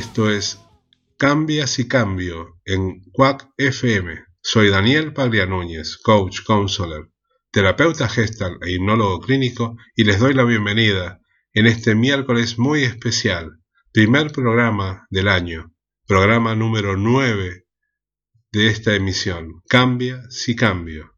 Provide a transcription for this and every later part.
Esto es Cambia si cambio en Quack FM. Soy Daniel Paglia Núñez, coach, counselor, terapeuta gestal e hipnólogo clínico y les doy la bienvenida en este miércoles muy especial, primer programa del año, programa número 9 de esta emisión, Cambia si cambio.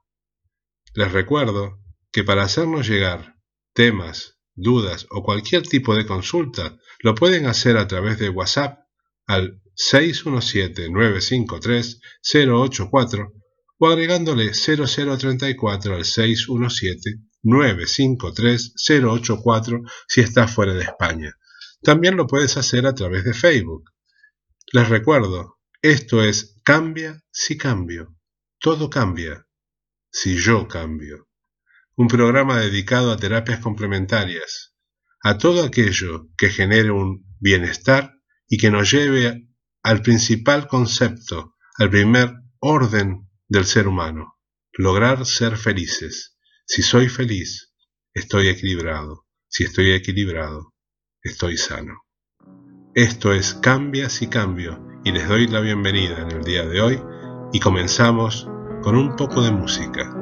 Les recuerdo que para hacernos llegar temas, dudas o cualquier tipo de consulta, lo pueden hacer a través de WhatsApp al 617-953-084 o agregándole 0034 al 617-953-084 si estás fuera de España. También lo puedes hacer a través de Facebook. Les recuerdo, esto es Cambia si cambio. Todo cambia si yo cambio. Un programa dedicado a terapias complementarias, a todo aquello que genere un bienestar y que nos lleve al principal concepto, al primer orden del ser humano, lograr ser felices. Si soy feliz, estoy equilibrado. Si estoy equilibrado, estoy sano. Esto es Cambias y Cambio y les doy la bienvenida en el día de hoy y comenzamos con un poco de música.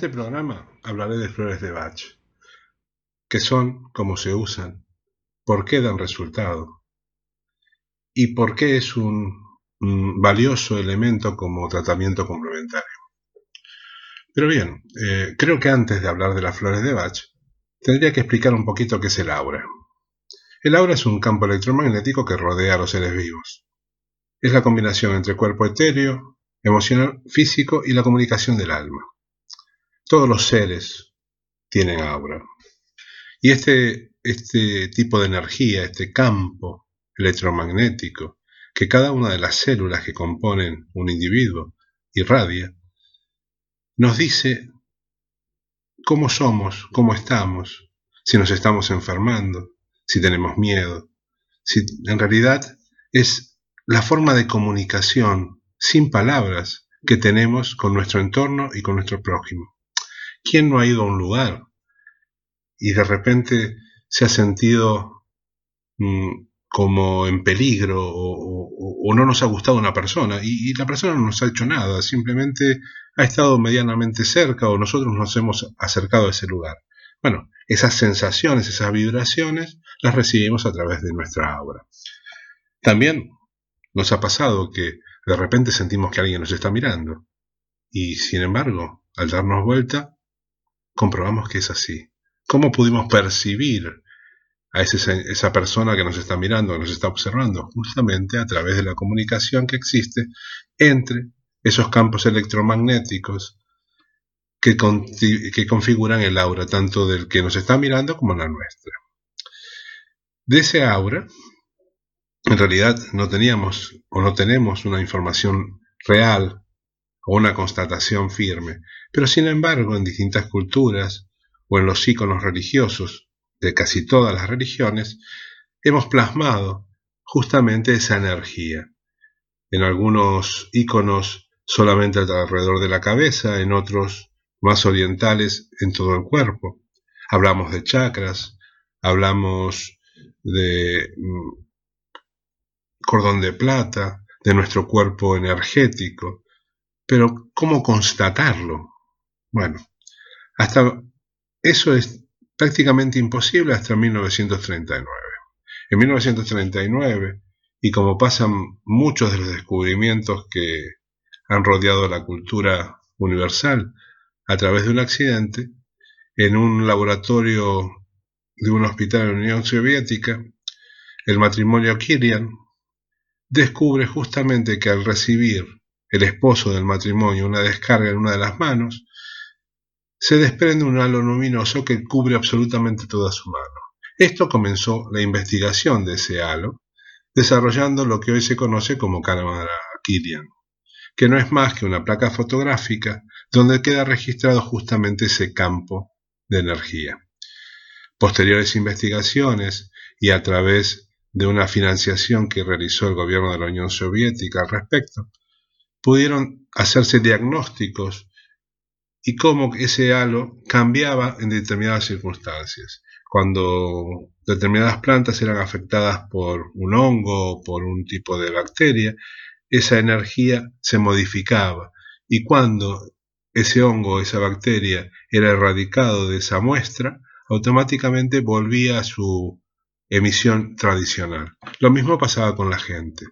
Este programa hablaré de flores de Bach, que son, cómo se usan, por qué dan resultado y por qué es un, un valioso elemento como tratamiento complementario. Pero bien, eh, creo que antes de hablar de las flores de Bach, tendría que explicar un poquito qué es el aura. El aura es un campo electromagnético que rodea a los seres vivos. Es la combinación entre cuerpo etéreo, emocional, físico y la comunicación del alma. Todos los seres tienen aura. Y este este tipo de energía, este campo electromagnético que cada una de las células que componen un individuo irradia, nos dice cómo somos, cómo estamos, si nos estamos enfermando, si tenemos miedo, si en realidad es la forma de comunicación sin palabras que tenemos con nuestro entorno y con nuestro prójimo. ¿Quién no ha ido a un lugar y de repente se ha sentido mm, como en peligro o, no nos ha gustado una persona y, la persona no nos ha hecho nada, simplemente ha estado medianamente cerca o nosotros nos hemos acercado a ese lugar. Bueno, esas sensaciones, esas vibraciones las recibimos a través de nuestra aura. También nos ha pasado que de repente sentimos que alguien nos está mirando y sin embargo, al darnos vuelta, comprobamos que es así. ¿Cómo pudimos percibir a esa persona que nos está mirando, que nos está observando, justamente a través de la comunicación que existe entre esos campos electromagnéticos que, que configuran el aura, tanto del que nos está mirando como la nuestra. De ese aura, en realidad no teníamos o no tenemos una información real o una constatación firme, pero sin embargo en distintas culturas o en los íconos religiosos de casi todas las religiones, hemos plasmado justamente esa energía. En algunos íconos solamente alrededor de la cabeza, en otros más orientales en todo el cuerpo. Hablamos de chakras, hablamos de mm, cordón de plata, de nuestro cuerpo energético, pero ¿cómo constatarlo? Bueno, hasta eso es prácticamente imposible hasta 1939. En 1939, y como pasan muchos de los descubrimientos que han rodeado la cultura universal a través de un accidente, en un laboratorio de un hospital en la Unión Soviética, el matrimonio Kirian descubre justamente que al recibir el esposo del matrimonio una descarga en una de las manos, se desprende un halo luminoso que cubre absolutamente toda su mano. Esto comenzó la investigación de ese halo, desarrollando lo que hoy se conoce como cámara Kirian, que no es más que una placa fotográfica donde queda registrado justamente ese campo de energía. Posteriores investigaciones y a través de una financiación que realizó el gobierno de la Unión Soviética al respecto, pudieron hacerse diagnósticos y cómo ese halo cambiaba en determinadas circunstancias. Cuando determinadas plantas eran afectadas por un hongo o por un tipo de bacteria, esa energía se modificaba y cuando ese hongo o esa bacteria era erradicado de esa muestra, automáticamente volvía a su emisión tradicional. Lo mismo pasaba con la gente.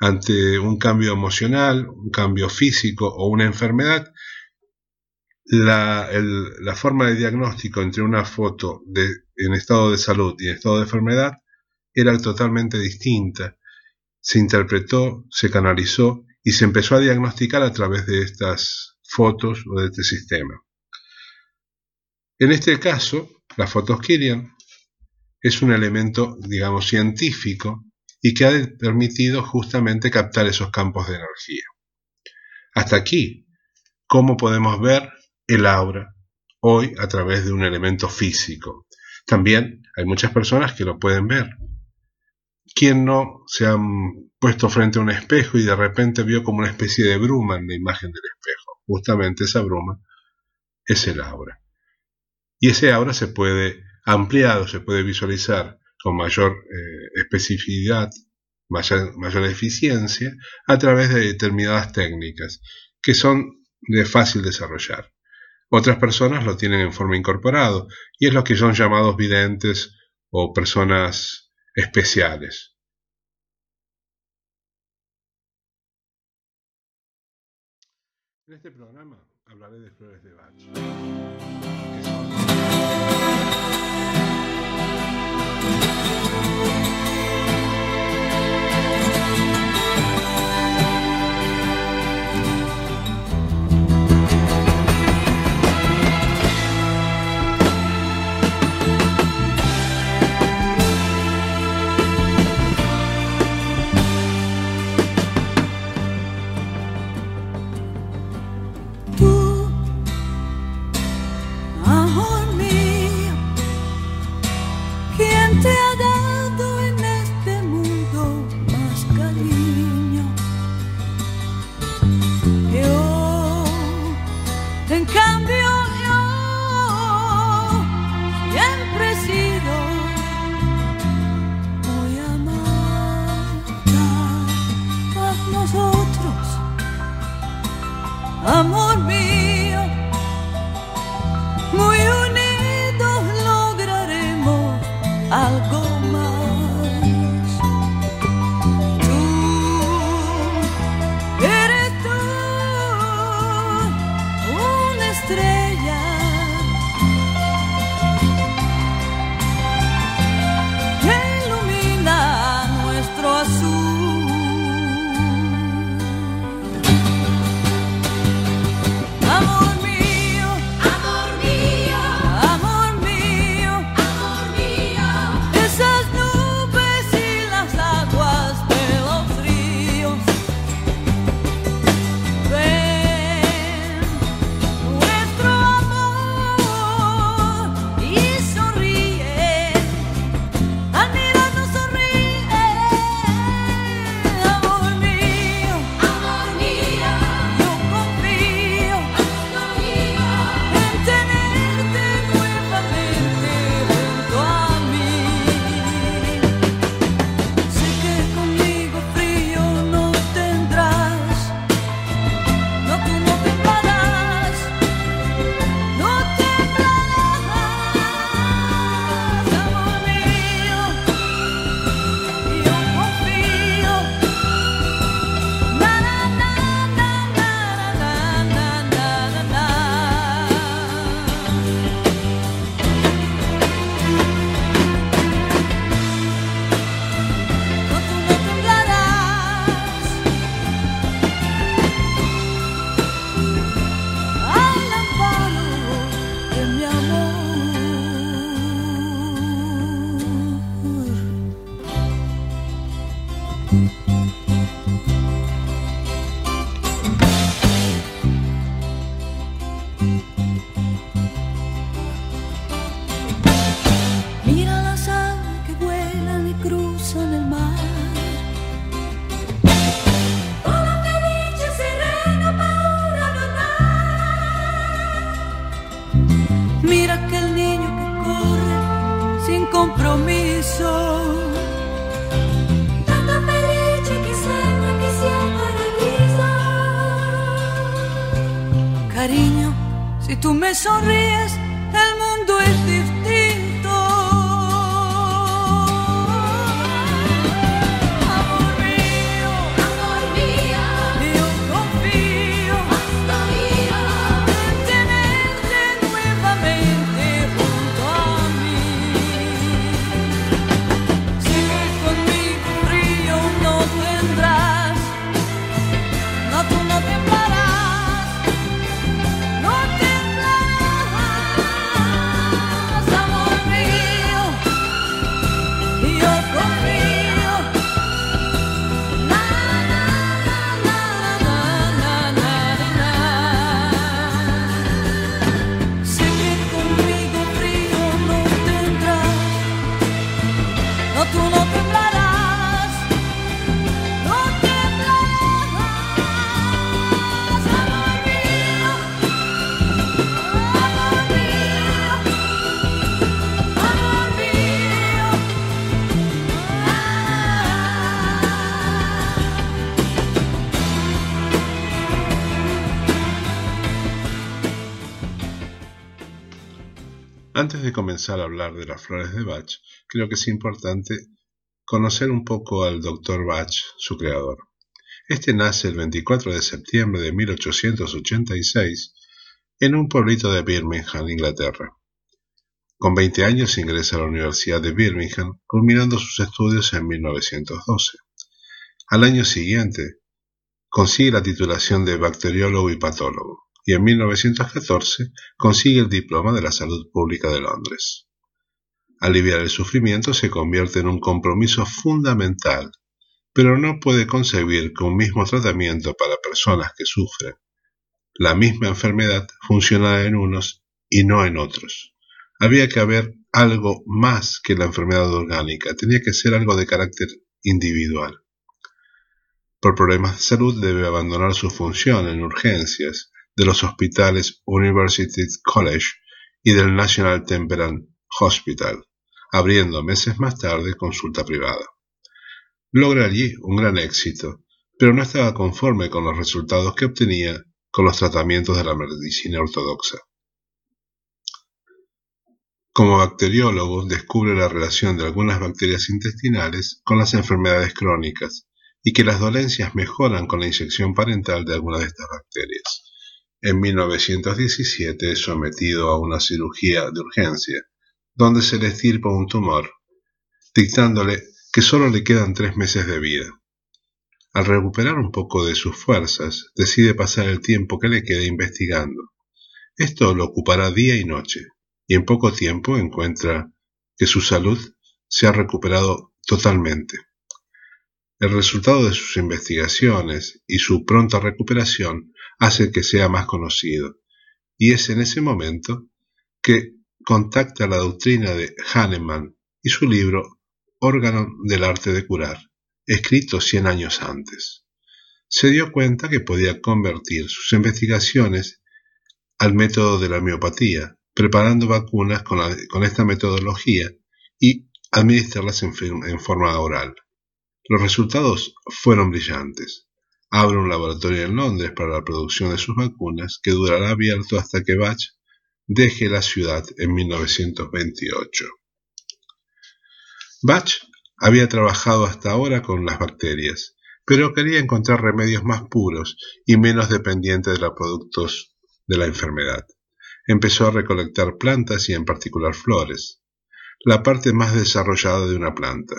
Ante un cambio emocional, un cambio físico o una enfermedad, la, forma de diagnóstico entre una foto de, en estado de salud y en estado de enfermedad era totalmente distinta. Se interpretó, se canalizó y se empezó a diagnosticar a través de estas fotos o de este sistema. En este caso, las fotos Kirian es un elemento, digamos, científico y que ha permitido justamente captar esos campos de energía. Hasta aquí, ¿cómo podemos ver el aura hoy a través de un elemento físico. También hay muchas personas que lo pueden ver. ¿Quién no se han puesto frente a un espejo y de repente vio como una especie de bruma en la imagen del espejo? Justamente esa bruma es el aura. Y ese aura se puede ampliar se puede visualizar con mayor eh, especificidad, mayor, mayor eficiencia, a través de determinadas técnicas que son de fácil desarrollar. Otras personas lo tienen en forma incorporado y es lo que son llamados videntes o personas especiales. En este programa hablaré de flores de Bach. Comenzar a hablar de las flores de Bach, creo que es importante conocer un poco al Dr. Bach, su creador. Este nace el 24 de septiembre de 1886 en un pueblito de Birmingham, Inglaterra. Con 20 años ingresa a la Universidad de Birmingham, culminando sus estudios en 1912. Al año siguiente, consigue la titulación de bacteriólogo y patólogo, y en 1914 consigue el diploma de la salud pública de Londres. Aliviar el sufrimiento se convierte en un compromiso fundamental, pero no puede concebir que un mismo tratamiento para personas que sufren la misma enfermedad funciona en unos y no en otros. Había que haber algo más que la enfermedad orgánica, tenía que ser algo de carácter individual. Por problemas de salud debe abandonar su función en urgencias de los hospitales University College y del National Temperance Hospital, abriendo meses más tarde consulta privada. Logra allí un gran éxito, pero no estaba conforme con los resultados que obtenía con los tratamientos de la medicina ortodoxa. Como bacteriólogo descubre la relación de algunas bacterias intestinales con las enfermedades crónicas y que las dolencias mejoran con la inyección parental de algunas de estas bacterias. En 1917 es sometido a una cirugía de urgencia, donde se le estirpa un tumor, dictándole que solo le quedan tres meses de vida. Al recuperar un poco de sus fuerzas, decide pasar el tiempo que le queda investigando. Esto lo ocupará día y noche, y en poco tiempo encuentra que su salud se ha recuperado totalmente. El resultado de sus investigaciones y su pronta recuperación hace que sea más conocido, y es en ese momento que contacta la doctrina de Hahnemann y su libro Órgano del arte de curar, escrito cien años antes. Se dio cuenta que podía convertir sus investigaciones al método de la homeopatía, preparando vacunas con, esta metodología y administrarlas en forma oral. Los resultados fueron brillantes. Abre un laboratorio en Londres para la producción de sus vacunas, que durará abierto hasta que Bach deje la ciudad en 1928. Bach había trabajado hasta ahora con las bacterias, pero quería encontrar remedios más puros y menos dependientes de los productos de la enfermedad. Empezó a recolectar plantas y en particular flores, la parte más desarrollada de una planta,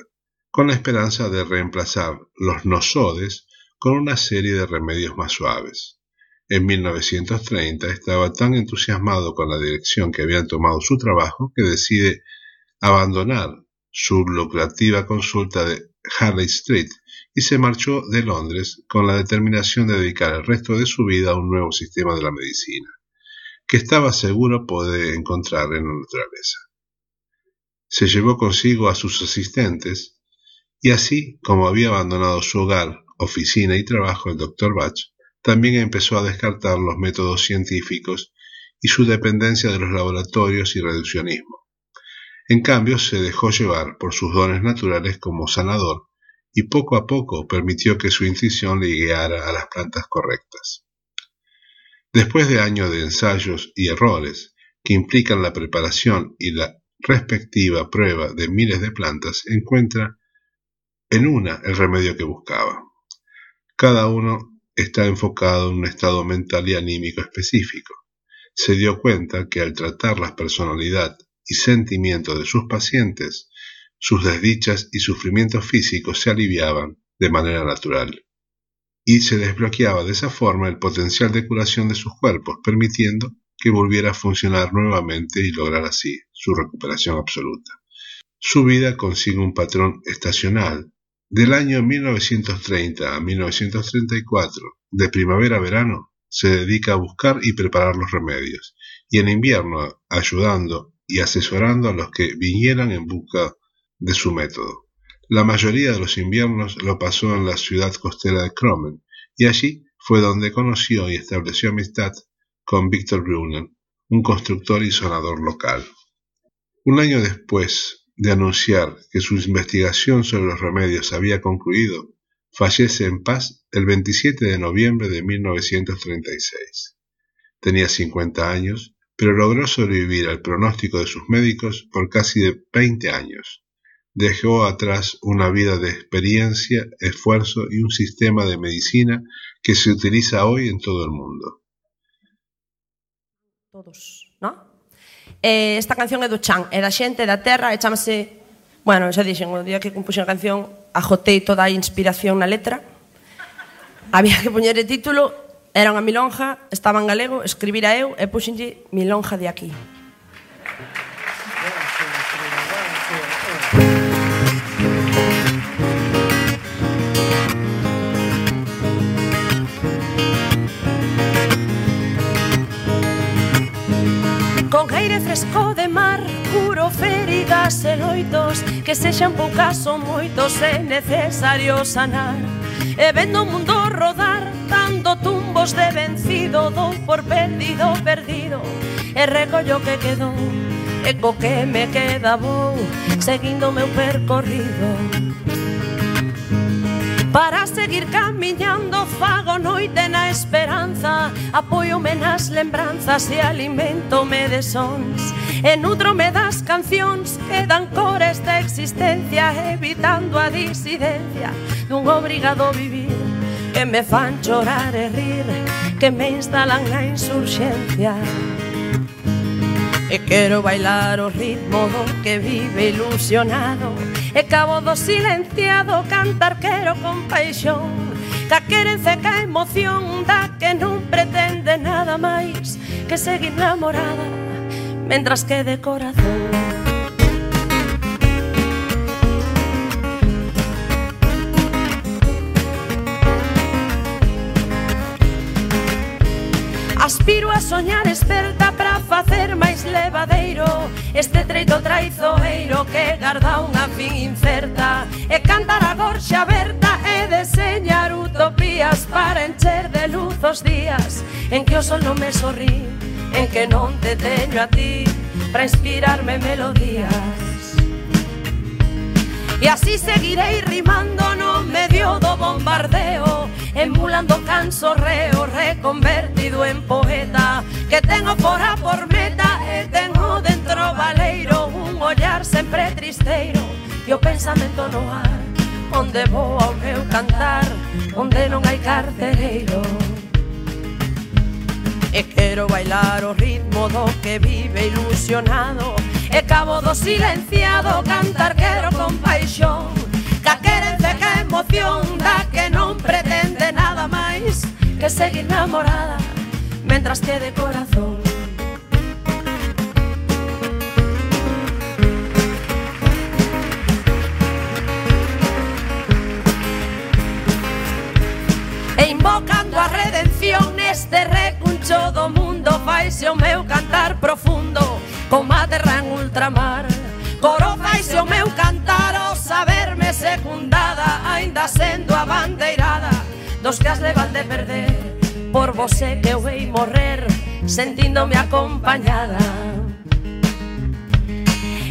con la esperanza de reemplazar los nosodes con una serie de remedios más suaves. En 1930 estaba tan entusiasmado con la dirección que habían tomado su trabajo que decide abandonar su lucrativa consulta de Harley Street y se marchó de Londres con la determinación de dedicar el resto de su vida a un nuevo sistema de la medicina, que estaba seguro poder encontrar en la naturaleza. Se llevó consigo a sus asistentes y así como había abandonado su hogar, oficina y trabajo el Dr. Bach, también empezó a descartar los métodos científicos y su dependencia de los laboratorios y reduccionismo. En cambio, se dejó llevar por sus dones naturales como sanador y poco a poco permitió que su intuición le guiara a las plantas correctas. Después de años de ensayos y errores que implican la preparación y la respectiva prueba de miles de plantas, encuentra en una el remedio que buscaba. Cada uno está enfocado en un estado mental y anímico específico. Se dio cuenta que al tratar la personalidad y sentimientos de sus pacientes, sus desdichas y sufrimientos físicos se aliviaban de manera natural, y se desbloqueaba de esa forma el potencial de curación de sus cuerpos, permitiendo que volviera a funcionar nuevamente y lograr así su recuperación absoluta. Su vida consigue un patrón estacional. Del año 1930 a 1934, de primavera a verano, se dedica a buscar y preparar los remedios, y en invierno, ayudando y asesorando a los que vinieran en busca de su método. La mayoría de los inviernos lo pasó en la ciudad costera de Cromen, y allí fue donde conoció y estableció amistad con Victor Brunner, un constructor y sonador local. Un año después de anunciar que su investigación sobre los remedios había concluido, fallece en paz el 27 de noviembre de 1936. Tenía 50 años pero logró sobrevivir al pronóstico de sus médicos por casi 20 años. Dejó atrás una vida de experiencia, esfuerzo y un sistema de medicina que se utiliza hoy en todo el mundo. Todos, Eh, esta canción é do Chan, é da xente, da terra, e chamase... Bueno, xa dixen, o día que compuxen a canción, ajotei toda a inspiración na letra. Había que poñer título, era unha milonja, estaba en galego, escribira eu e puxenlle milonja de aquí. Con aire fresco de mar Curo feridas e loitos Que sexan poucas ou moitos É necesario sanar. E vendo o mundo rodar Dando tumbos de vencido Dou por perdido, perdido. E recollo que quedou E co que me queda vou Seguindo meu percorrido. Para seguir camiñando fago noite na esperanza Apoiome nas lembranzas e alimentome de sons. E nutrome das cancións que dan cor esta existencia Evitando a disidencia dun obrigado vivir Que me fan chorar e rir Que me instalan na insurxencia. E quero bailar o ritmo do que vive ilusionado E cabo do silenciado cantar quero con paixón. Ca querenza ca emoción da que non pretende nada máis Que seguir namorada mentras que de corazón. Aspiro a soñar esperta para facer máis levadeiro. Este treito traizoeiro que garda unha fin incerta E cantar a gorxa aberta e deseñar utopías Para encher de luz os días en que o sol non me sorrí En que non te teño a ti para inspirarme melodías. E así seguirei rimando no medio do bombardeo emulando canso reo reconvertido en poeta, que tengo fora por meta e tengo dentro valeiro, un ollar sempre tristeiro. E o pensamento no ar, onde vou ao meu cantar, onde non hai carcereiro. E quero bailar o ritmo do que vive ilusionado. E cabo do silenciado cantar quero con paixón. Ca querenza que emoción da que non que seguir enamorada Mentras que de corazón sé que voy a morrer sentindomi acompañada.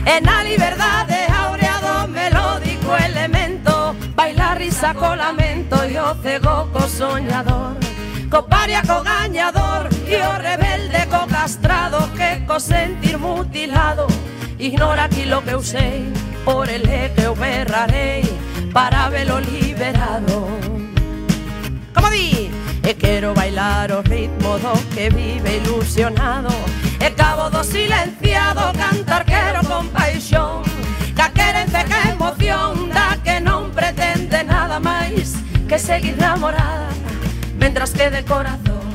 En la libertad de aureado melódico elemento, bailar y saco lamento, yo cegoco soñador, copariaco gañador, yo rebelde co castrado, que co sentir mutilado, ignora aquí lo que usé, por el que berraré, para verlo liberado. Como di? E quero bailar o ritmo do que vive ilusionado. E cabo do silenciado cantar quero con paixón Da querenza que emoción Da que non pretende nada máis Que seguir namorada Mentras que de corazón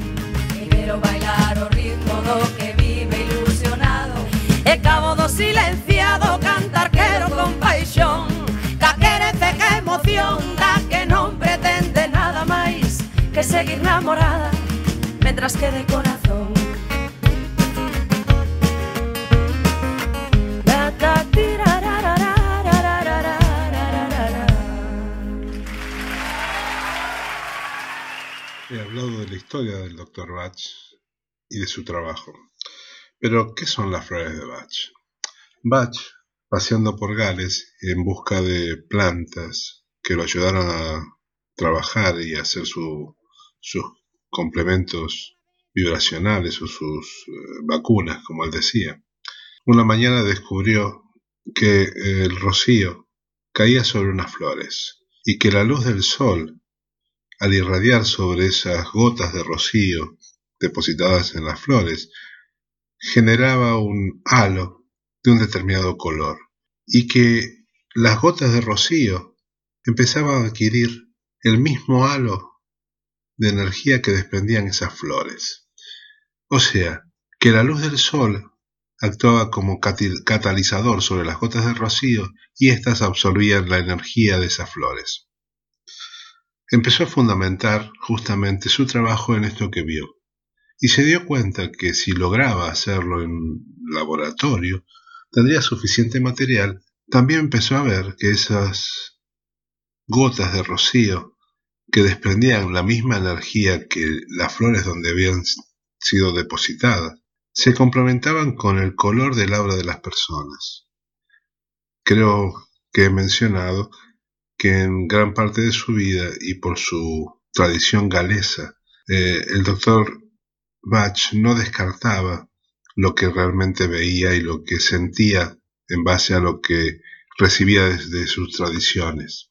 E quero bailar o ritmo do que vive ilusionado. E cabo do silenciado cantar quero con paixón Da querenza que emoción seguir enamorada mientras quede corazón. He hablado de la historia del doctor Bach y de su trabajo. Pero, ¿qué son las flores de Bach? Bach, paseando por Gales en busca de plantas que lo ayudaran a trabajar y hacer su sus complementos vibracionales o sus eh, vacunas, como él decía. Una mañana descubrió que el rocío caía sobre unas flores y que la luz del sol al irradiar sobre esas gotas de rocío depositadas en las flores, generaba un halo de un determinado color y que las gotas de rocío empezaban a adquirir el mismo halo de energía que desprendían esas flores. O sea, que la luz del sol actuaba como catalizador sobre las gotas de rocío y éstas absorbían la energía de esas flores empezó a fundamentar justamente su trabajo en esto que vio, y se dio cuenta que si lograba hacerlo en laboratorio, tendría suficiente material, también empezó a ver que esas gotas de rocío que desprendían la misma energía que las flores donde habían sido depositadas, se complementaban con el color del aura de las personas. Creo que he mencionado que en gran parte de su vida y por su tradición galesa, eh, el doctor Bach no descartaba lo que realmente veía y lo que sentía en base a lo que recibía desde sus tradiciones.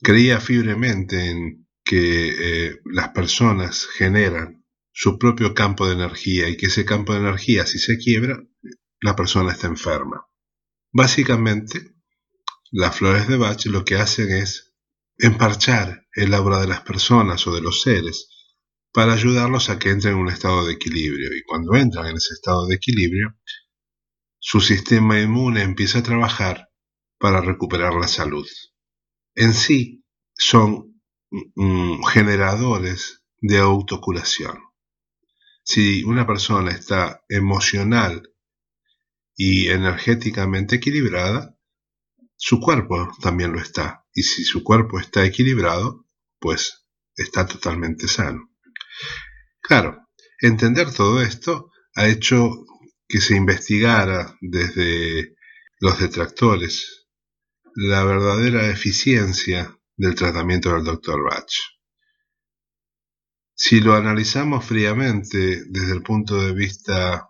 Creía fibremente en que eh, las personas generan su propio campo de energía y que ese campo de energía, si se quiebra, la persona está enferma. Básicamente, las flores de Bach lo que hacen es emparchar el aura de las personas o de los seres para ayudarlos a que entren en un estado de equilibrio. Y cuando entran en ese estado de equilibrio, su sistema inmune empieza a trabajar para recuperar la salud. En sí, son mm, generadores de autocuración. Si una persona está emocional y energéticamente equilibrada, su cuerpo también lo está. Y si su cuerpo está equilibrado, pues está totalmente sano. Claro, entender todo esto ha hecho que se investigara desde los detractores la verdadera eficiencia del tratamiento del Dr. Bach. Si lo analizamos fríamente desde el punto de vista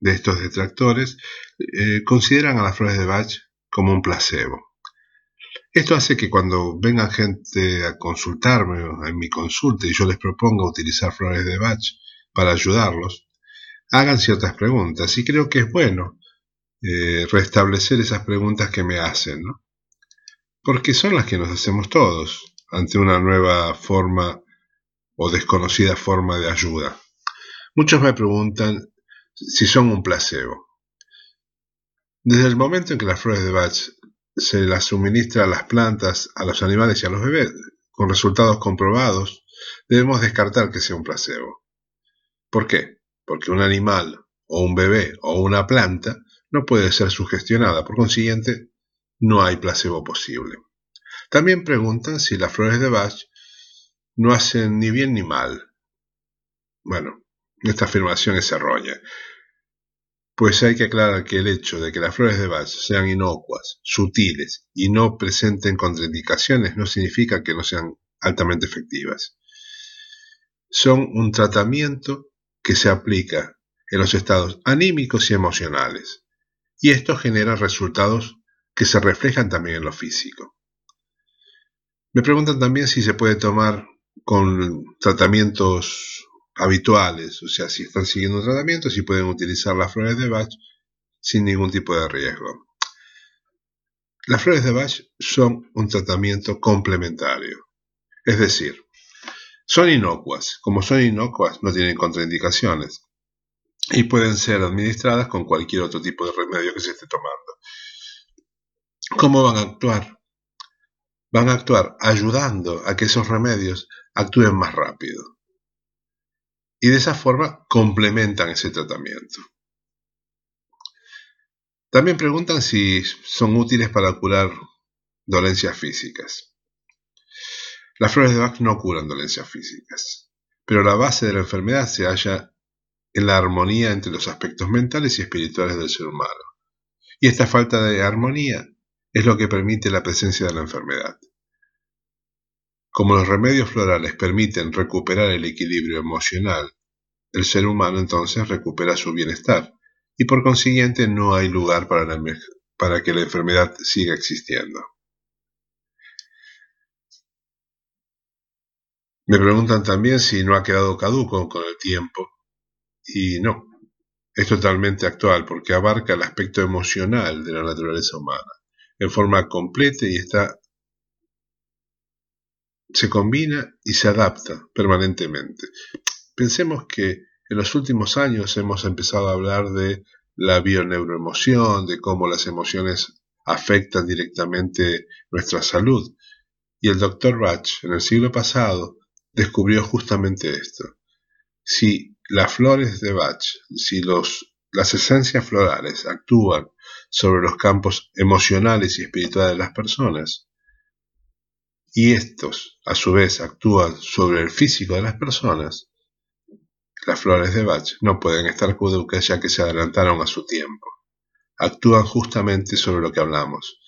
de estos detractores, eh, consideran a las flores de Bach como un placebo. Esto hace que cuando vengan gente a consultarme en mi consulta y yo les proponga utilizar flores de Bach para ayudarlos, hagan ciertas preguntas. Y creo que es bueno eh, restablecer esas preguntas que me hacen, ¿no? Porque son las que nos hacemos todos ante una nueva forma o desconocida forma de ayuda. Muchos me preguntan si son un placebo. Desde el momento en que las flores de Bach se las suministra a las plantas, a los animales y a los bebés, con resultados comprobados, debemos descartar que sea un placebo. ¿Por qué? Porque un animal o un bebé o una planta no puede ser sugestionada, por consiguiente, no hay placebo posible. También preguntan si las flores de Bach no hacen ni bien ni mal. Bueno, esta afirmación es errónea, pues hay que aclarar que el hecho de que las flores de Bach sean inocuas, sutiles y no presenten contraindicaciones no significa que no sean altamente efectivas. Son un tratamiento que se aplica en los estados anímicos y emocionales, y esto genera resultados que se reflejan también en lo físico. Me preguntan también si se puede tomar con tratamientos habituales, o sea, si están siguiendo un tratamiento, si pueden utilizar las flores de Bach sin ningún tipo de riesgo. Las flores de Bach son un tratamiento complementario, es decir, son inocuas. Como son inocuas, no tienen contraindicaciones y pueden ser administradas con cualquier otro tipo de remedio que se esté tomando. ¿Cómo van a actuar? Van a actuar ayudando a que esos remedios actúen más rápido. Y de esa forma complementan ese tratamiento. También preguntan si son útiles para curar dolencias físicas. Las flores de Bach no curan dolencias físicas, pero la base de la enfermedad se halla en la armonía entre los aspectos mentales y espirituales del ser humano. Y esta falta de armonía es lo que permite la presencia de la enfermedad. Como los remedios florales permiten recuperar el equilibrio emocional, el ser humano entonces recupera su bienestar y por consiguiente no hay lugar para, para que la enfermedad siga existiendo. Me preguntan también si no ha quedado caduco con el tiempo y no, es totalmente actual porque abarca el aspecto emocional de la naturaleza humana en forma completa y está se combina y se adapta permanentemente. Pensemos que en los últimos años hemos empezado a hablar de la bioneuroemoción, de cómo las emociones afectan directamente nuestra salud. Y el doctor Bach en el siglo pasado descubrió justamente esto. si las flores de Bach, si los, las esencias florales actúan sobre los campos emocionales y espirituales de las personas, y estos a su vez actúan sobre el físico de las personas, las flores de Bach no pueden estar caducas ya que se adelantaron a su tiempo. Actúan justamente sobre lo que hablamos.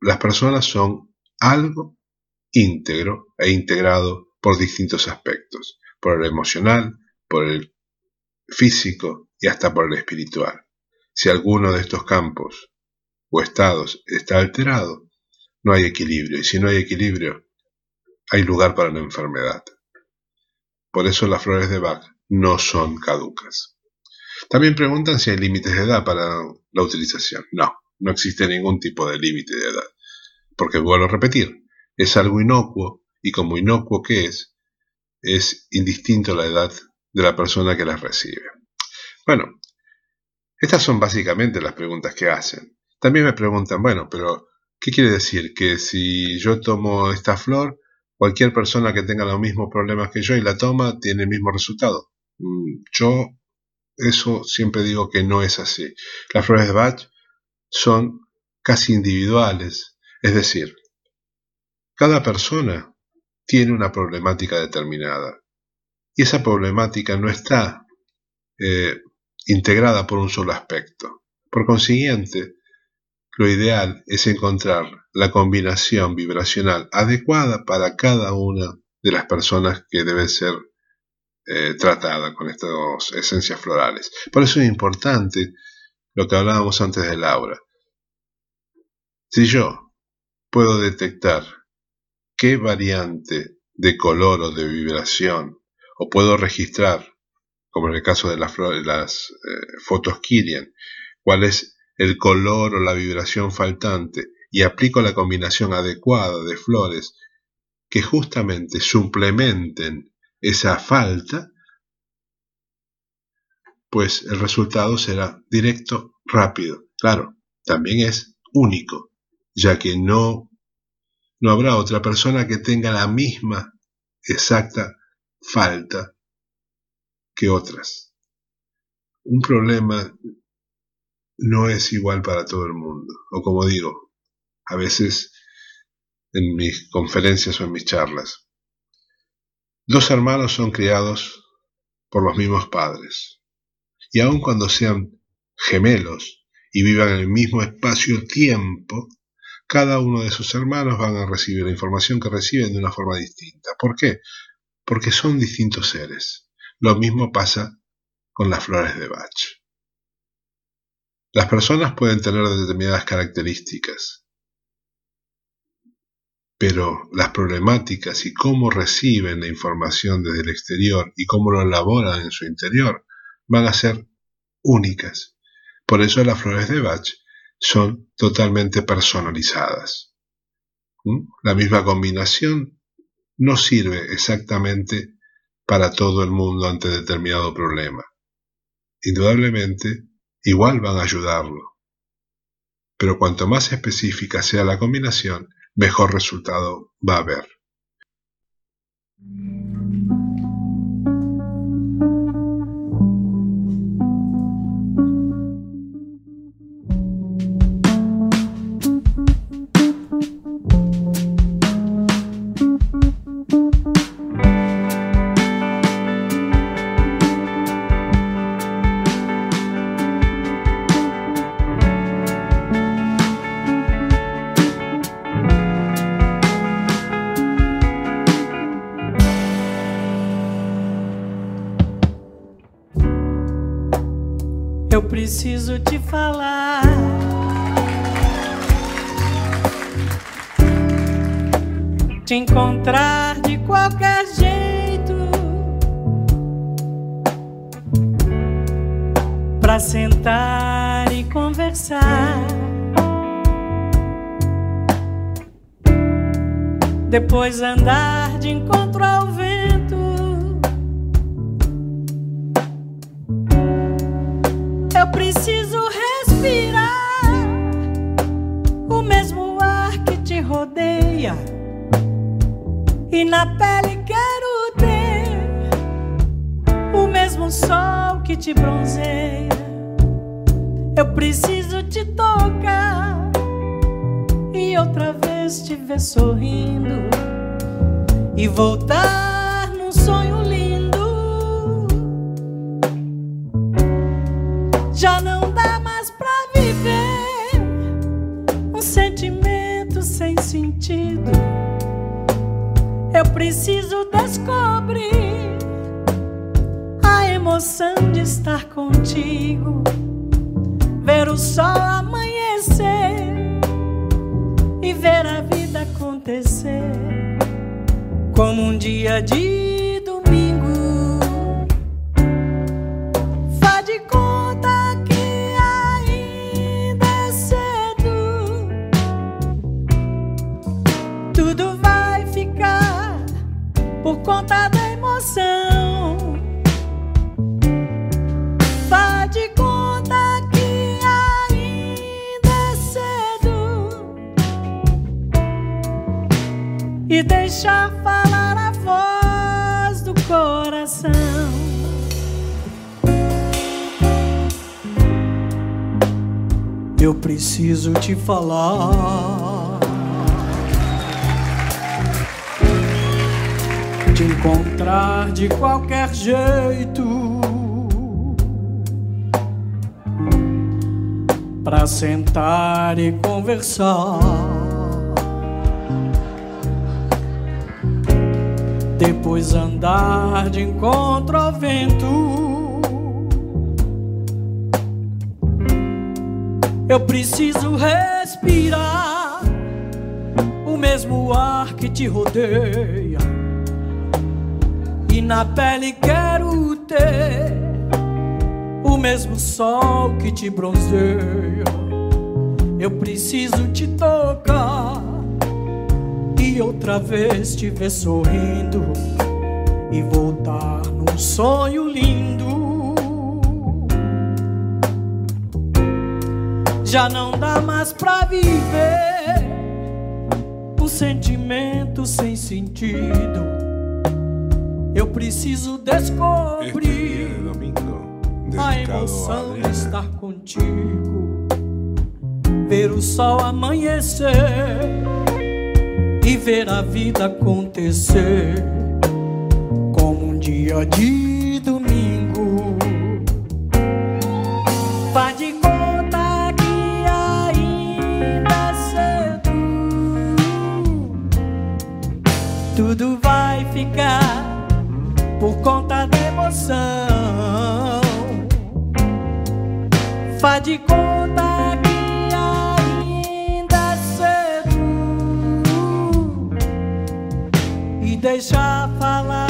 Las personas son algo íntegro e integrado por distintos aspectos, por el emocional, por el físico y hasta por el espiritual. Si alguno de estos campos o estados está alterado, no hay equilibrio, y si no hay equilibrio, hay lugar para una enfermedad. Por eso las flores de Bach no son caducas. También preguntan si hay límites de edad para la utilización. No, no existe ningún tipo de límite de edad. Porque vuelvo a repetir, es algo inocuo y como inocuo que es, es indistinto la edad de la persona que las recibe. Bueno, estas son básicamente las preguntas que hacen. También me preguntan, bueno, pero ¿qué quiere decir? Que si yo tomo esta flor, cualquier persona que tenga los mismos problemas que yo y la toma tiene el mismo resultado. Mm, yo eso siempre digo que no es así. Las flores de Bach son casi individuales, es decir, cada persona tiene una problemática determinada y esa problemática no está eh, integrada por un solo aspecto. Por consiguiente, lo ideal es encontrar la combinación vibracional adecuada para cada una de las personas que debe ser eh, tratada con estas esencias florales. Por eso es importante lo que hablábamos antes de Laura. Si yo puedo detectar qué variante de color o de vibración, o puedo registrar, como en el caso de las, las eh, fotos Kirian, cuál es el color o la vibración faltante, y aplico la combinación adecuada de flores que justamente suplementen esa falta, pues el resultado será directo, rápido. Claro, también es único, ya que no, no habrá otra persona que tenga la misma exacta falta que otras. Un problema no es igual para todo el mundo. O como digo, a veces en mis conferencias o en mis charlas, Dos hermanos son criados por los mismos padres, y aun cuando sean gemelos y vivan en el mismo espacio-tiempo, cada uno de sus hermanos van a recibir la información que reciben de una forma distinta. ¿Por qué? Porque son distintos seres. Lo mismo pasa con las flores de Bach. Las personas pueden tener determinadas características, pero las problemáticas y cómo reciben la información desde el exterior y cómo lo elaboran en su interior van a ser únicas. Por eso las flores de Bach son totalmente personalizadas. ¿Mm? La misma combinación no sirve exactamente para todo el mundo ante determinado problema. Indudablemente, igual van a ayudarlo. Pero cuanto más específica sea la combinación, mejor resultado va a haber. Preciso respirar o mesmo ar que te rodeia e na pele quero ter o sol que te bronzeia. Eu preciso te tocar e outra vez te ver sorrindo e voltar sentido. Eu preciso descobrir a emoção de estar contigo, ver o sol amanhecer e ver a vida acontecer como um dia de deixar falar a voz do coração. Eu preciso te falar. Te encontrar de qualquer jeito. Pra sentar e conversar. Depois andar de encontro ao vento. Eu preciso respirar o mesmo ar que te rodeia, e na pele quero ter o mesmo sol que te bronzeia. Eu preciso te tocar e outra vez te ver sorrindo e voltar num sonho lindo. Já não dá mais pra viver um sentimento sem sentido. Eu preciso descobrir a emoção de estar contigo, ver o sol amanhecer e ver a vida acontecer como um dia de domingo. Faz de conta que ainda é cedo, tudo vai ficar por conta da emoção. Faz de conta deixar falar.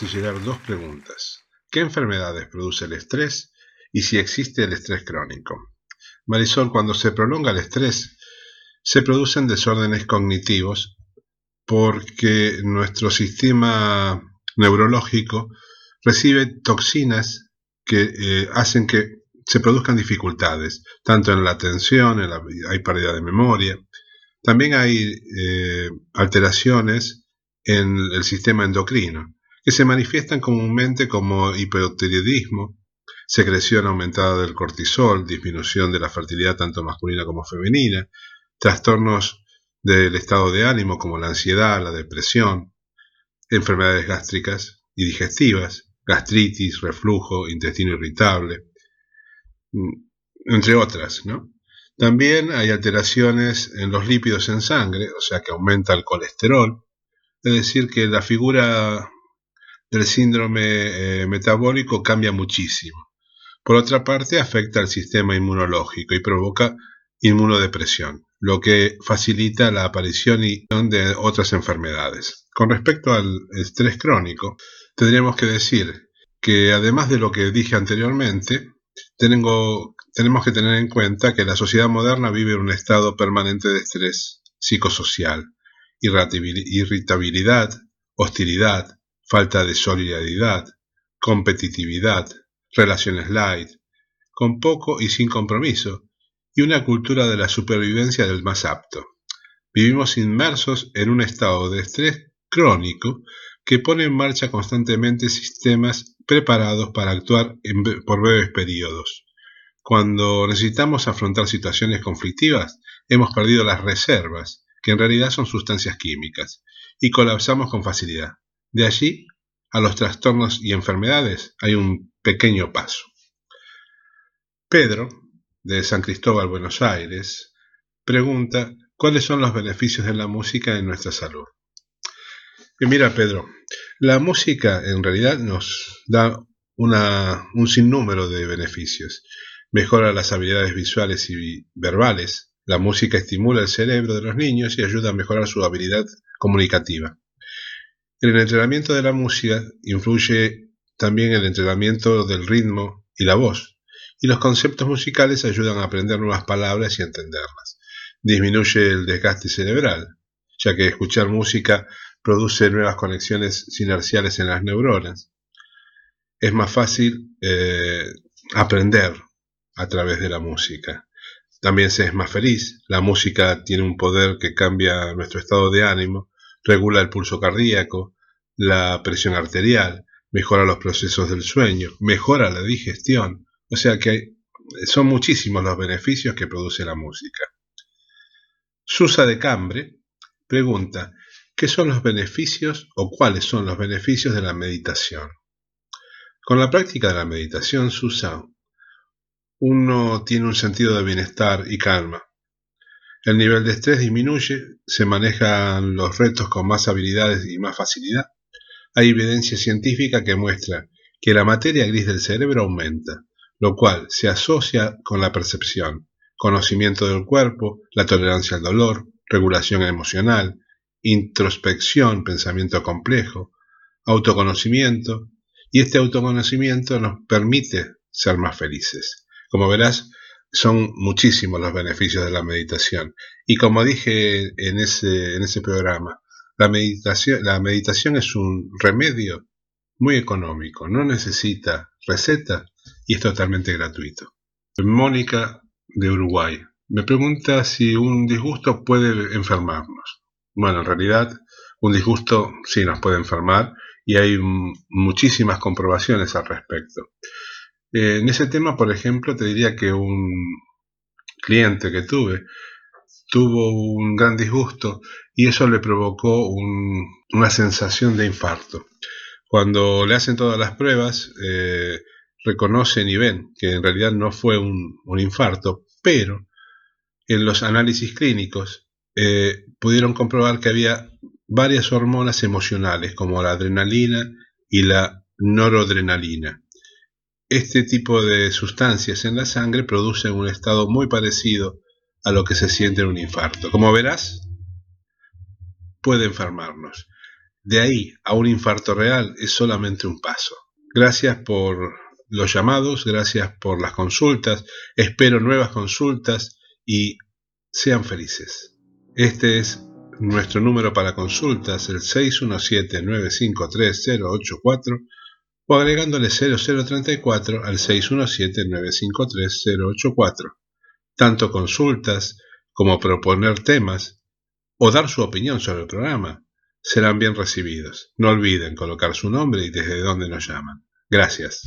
Llegar dos preguntas. ¿Qué enfermedades produce el estrés y si existe el estrés crónico? Marisol, cuando se prolonga el estrés, se producen desórdenes cognitivos porque nuestro sistema neurológico recibe toxinas que eh, hacen que se produzcan dificultades, tanto en la atención, en la- hay pérdida de memoria, también hay eh, alteraciones en el sistema endocrino, se manifiestan comúnmente como hipotiroidismo, secreción aumentada del cortisol, disminución de la fertilidad tanto masculina como femenina, trastornos del estado de ánimo como la ansiedad, la depresión, enfermedades gástricas y digestivas, gastritis, reflujo, intestino irritable, mm, entre otras. También hay alteraciones en los lípidos en sangre, o sea que aumenta el colesterol, es decir, que la figura del síndrome eh, metabólico cambia muchísimo. Por otra parte, afecta al sistema inmunológico y provoca inmunodepresión, lo que facilita la aparición de otras enfermedades. Con respecto al estrés crónico, tendríamos que decir que además de lo que dije anteriormente, tenemos que tener en cuenta que la sociedad moderna vive un estado permanente de estrés psicosocial, irritabilidad, hostilidad, falta de solidaridad, competitividad, relaciones light, con poco y sin compromiso, y una cultura de la supervivencia del más apto. Vivimos inmersos en un estado de estrés crónico que pone en marcha constantemente sistemas preparados para actuar por breves periodos. Cuando necesitamos afrontar situaciones conflictivas, hemos perdido las reservas, que en realidad son sustancias químicas, y colapsamos con facilidad. De allí a los trastornos y enfermedades hay un pequeño paso. Pedro, de San Cristóbal, Buenos Aires, pregunta cuáles son los beneficios de la música en nuestra salud. Y mira, Pedro, la música en realidad nos da un sinnúmero de beneficios. Mejora las habilidades visuales y verbales. La música estimula el cerebro de los niños y ayuda a mejorar su habilidad comunicativa. En el entrenamiento de la música influye también el entrenamiento del ritmo y la voz, y los conceptos musicales ayudan a aprender nuevas palabras y entenderlas. Disminuye el desgaste cerebral, ya que escuchar música produce nuevas conexiones sinerciales en las neuronas. Es más fácil eh, aprender a través de la música. También se es más feliz. La música tiene un poder que cambia nuestro estado de ánimo, regula el pulso cardíaco, la presión arterial, mejora los procesos del sueño, mejora la digestión. O sea que son muchísimos los beneficios que produce la música. Susa de Cambre pregunta, ¿Qué son los beneficios o cuáles son los beneficios de la meditación? Con la práctica de la meditación, Susan, uno tiene un sentido de bienestar y calma. El nivel de estrés disminuye, se manejan los retos con más habilidades y más facilidad. Hay evidencia científica que muestra que la materia gris del cerebro aumenta, lo cual se asocia con la percepción, conocimiento del cuerpo, la tolerancia al dolor, regulación emocional, introspección, pensamiento complejo, autoconocimiento, y este autoconocimiento nos permite ser más felices. Como verás, son muchísimos los beneficios de la meditación. Y como dije en ese, en ese programa, la meditación, la meditación es un remedio muy económico, no necesita receta y es totalmente gratuito. Mónica de Uruguay me pregunta si un disgusto puede enfermarnos. Bueno, en realidad un disgusto sí nos puede enfermar y hay muchísimas comprobaciones al respecto. Eh, en ese tema, por ejemplo, te diría que un cliente que tuve tuvo un gran disgusto y eso le provocó una sensación de infarto. Cuando le hacen todas las pruebas, eh, reconocen y ven que en realidad no fue un, un infarto, pero en los análisis clínicos eh, pudieron comprobar que había varias hormonas emocionales como la adrenalina y la noradrenalina. Este tipo de sustancias en la sangre producen un estado muy parecido a lo que se siente en un infarto. Como verás, puede enfermarnos. De ahí a un infarto real es solamente un paso. Gracias por los llamados, gracias por las consultas, espero nuevas consultas y sean felices. Este es nuestro número para consultas, el 617-953-084 o agregándole 0034 al 617-953-084. Tanto consultas como proponer temas o dar su opinión sobre el programa serán bien recibidos. No olviden colocar su nombre y desde dónde nos llaman. Gracias.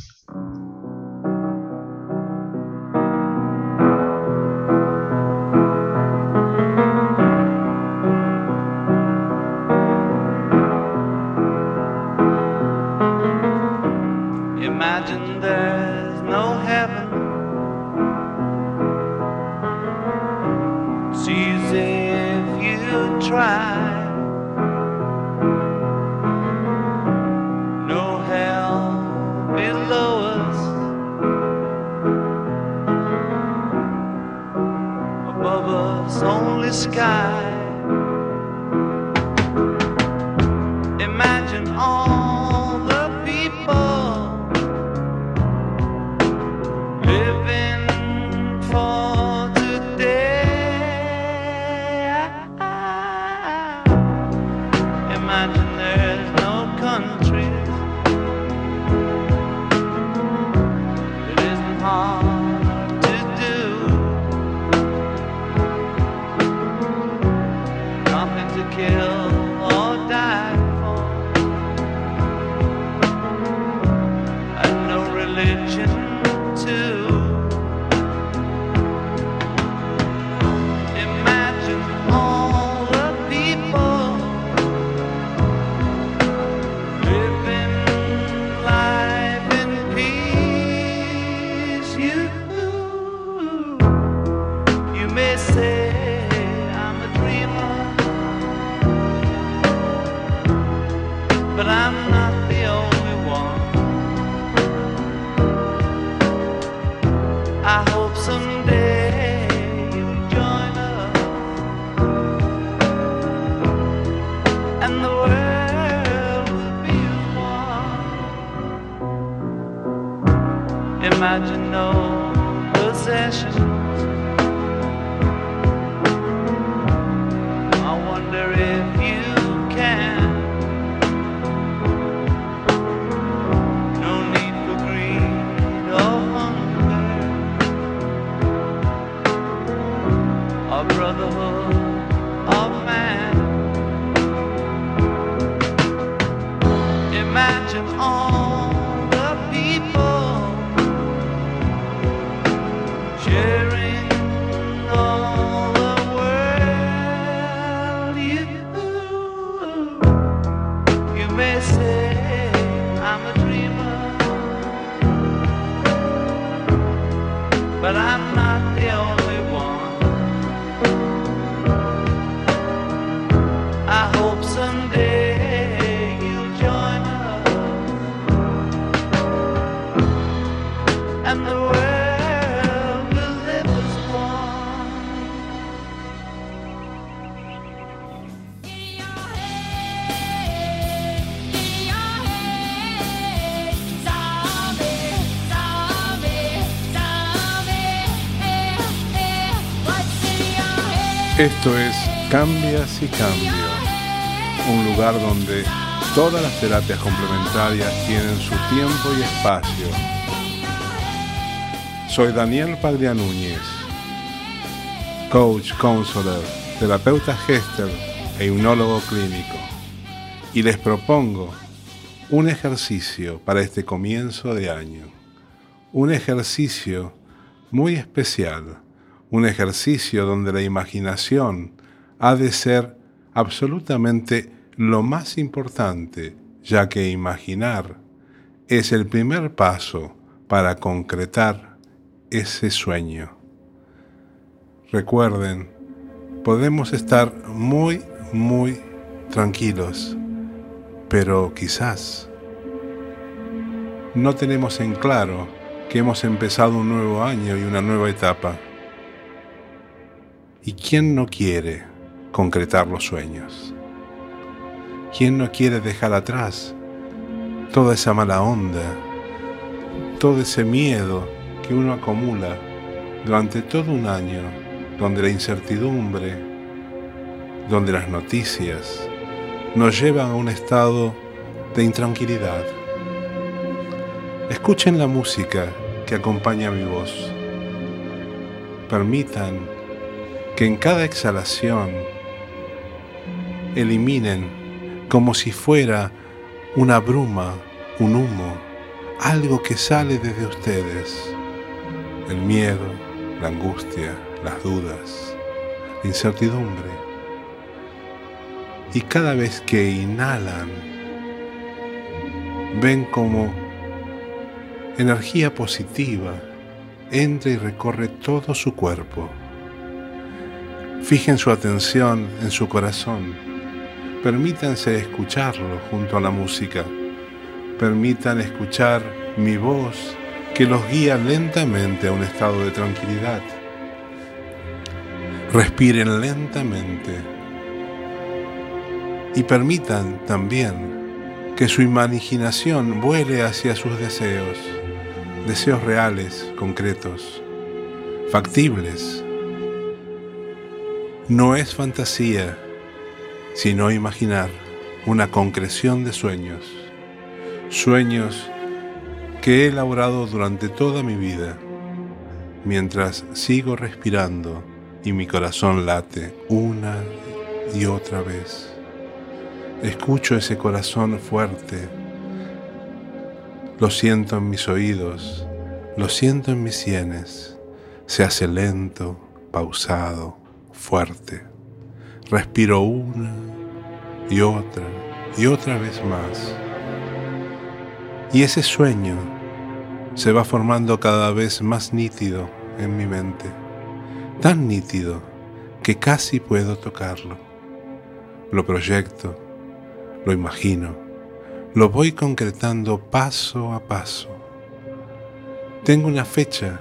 Imagine all Cambias y Cambio, un lugar donde todas las terapias complementarias tienen su tiempo y espacio. Soy Daniel Paglia Núñez, coach, counselor, terapeuta gester e hipnólogo clínico, y les propongo un ejercicio para este comienzo de año, un ejercicio muy especial. Un ejercicio donde la imaginación ha de ser absolutamente lo más importante, ya que imaginar es el primer paso para concretar ese sueño. Recuerden, podemos estar muy, muy tranquilos, pero quizás no tenemos en claro que hemos empezado un nuevo año y una nueva etapa. ¿Y quién no quiere concretar los sueños? ¿Quién no quiere dejar atrás toda esa mala onda, todo ese miedo que uno acumula durante todo un año, donde la incertidumbre, donde las noticias nos llevan a un estado de intranquilidad? Escuchen la música que acompaña mi voz. Permitan que en cada exhalación eliminen como si fuera una bruma, un humo, algo que sale desde ustedes. El miedo, la angustia, las dudas, la incertidumbre. Y cada vez que inhalan, ven como energía positiva entra y recorre todo su cuerpo Fijen su atención en su corazón. Permítanse escucharlo junto a la música. Permitan escuchar mi voz que los guía lentamente a un estado de tranquilidad. Respiren lentamente y permitan también que su imaginación vuele hacia sus deseos, deseos reales, concretos, factibles. No es fantasía, sino imaginar una concreción de sueños, sueños que he elaborado durante toda mi vida, mientras sigo respirando y mi corazón late una y otra vez. Escucho ese corazón fuerte, lo siento en mis oídos, lo siento en mis sienes, se hace lento, pausado, fuerte. Respiro una y otra y otra vez más. Y ese sueño se va formando cada vez más nítido en mi mente, tan nítido que casi puedo tocarlo. Lo proyecto, lo imagino, lo voy concretando paso a paso. Tengo una fecha,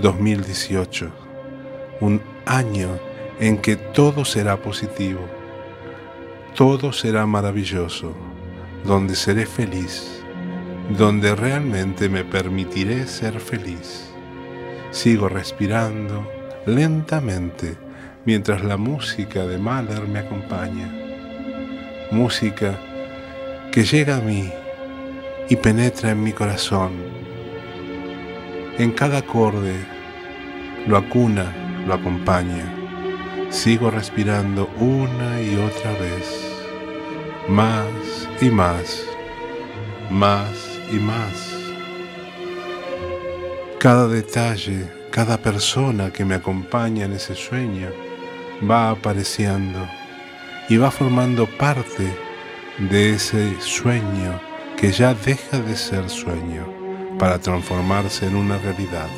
2018, un año en que todo será positivo, todo será maravilloso, donde seré feliz, donde realmente me permitiré ser feliz. Sigo respirando lentamente mientras la música de Mahler me acompaña música que llega a mí y penetra en mi corazón. En cada acorde lo acuna, lo acompaña. Sigo respirando una y otra vez, más y más, más y más. Cada detalle, cada persona que me acompaña en ese sueño va apareciendo y va formando parte de ese sueño que ya deja de ser sueño para transformarse en una realidad.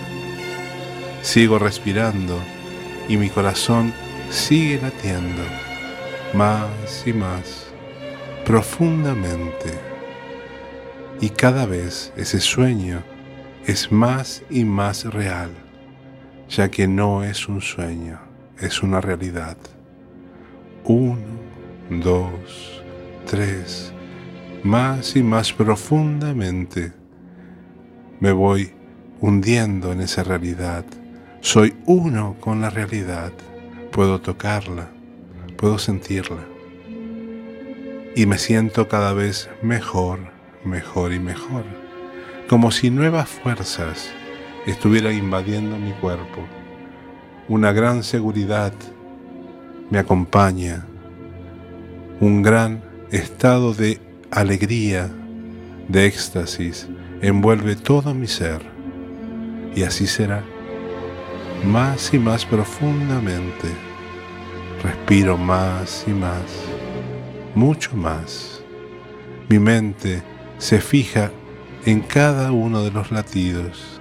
Sigo respirando y mi corazón sigue latiendo más y más profundamente. Y cada vez ese sueño es más y más real, ya que no es un sueño, es una realidad. Uno, dos, tres, más y más profundamente. Me voy hundiendo en esa realidad. Soy uno con la realidad. Puedo tocarla, puedo sentirla. Y me siento cada vez mejor, mejor y mejor. Como si nuevas fuerzas estuvieran invadiendo mi cuerpo. Una gran seguridad me acompaña un gran estado de alegría, de éxtasis, envuelve todo mi ser. Y así será, más y más profundamente. Respiro más y más, mucho más. Mi mente se fija en cada uno de los latidos,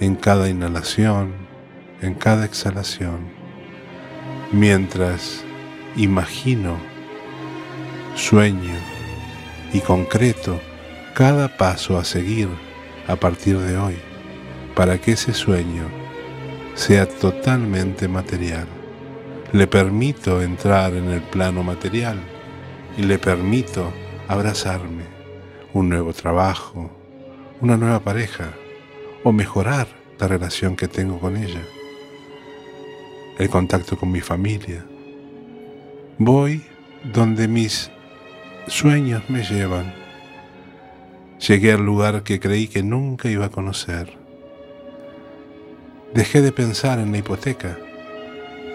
en cada inhalación, en cada exhalación mientras imagino, sueño y concreto cada paso a seguir a partir de hoy para que ese sueño sea totalmente material. Le permito entrar en el plano material y le permito abrazarme, un nuevo trabajo, una nueva pareja o mejorar la relación que tengo con ella el contacto con mi familia. Voy donde mis sueños me llevan. Llegué al lugar que creí que nunca iba a conocer. Dejé de pensar en la hipoteca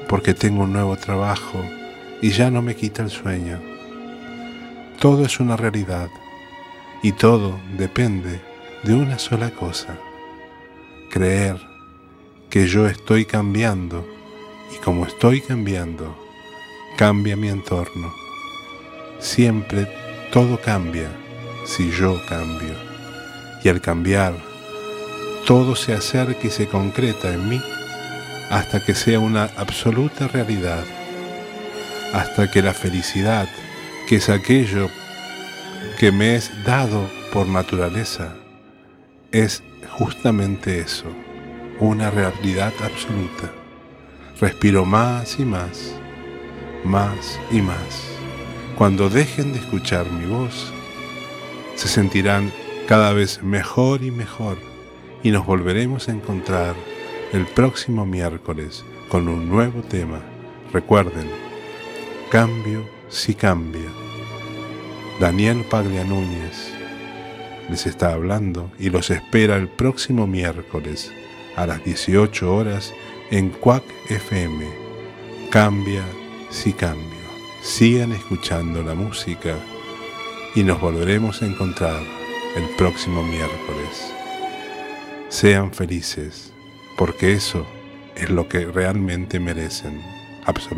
porque tengo un nuevo trabajo y ya no me quita el sueño. Todo es una realidad y todo depende de una sola cosa, creer que yo estoy cambiando y como estoy cambiando, cambia mi entorno. Siempre todo cambia si yo cambio. Y al cambiar, todo se acerca y se concreta en mí hasta que sea una absoluta realidad, hasta que la felicidad, que es aquello que me es dado por naturaleza, es justamente eso, una realidad absoluta. Respiro más y más, más y más. Cuando dejen de escuchar mi voz, se sentirán cada vez mejor y mejor y nos volveremos a encontrar el próximo miércoles con un nuevo tema. Recuerden, cambio si cambia. Daniel Paglia Núñez les está hablando y los espera el próximo miércoles a las 18 horas en Quack FM. Cambia si cambio. Sigan escuchando la música y nos volveremos a encontrar el próximo miércoles. Sean felices, porque eso es lo que realmente merecen, absolutamente.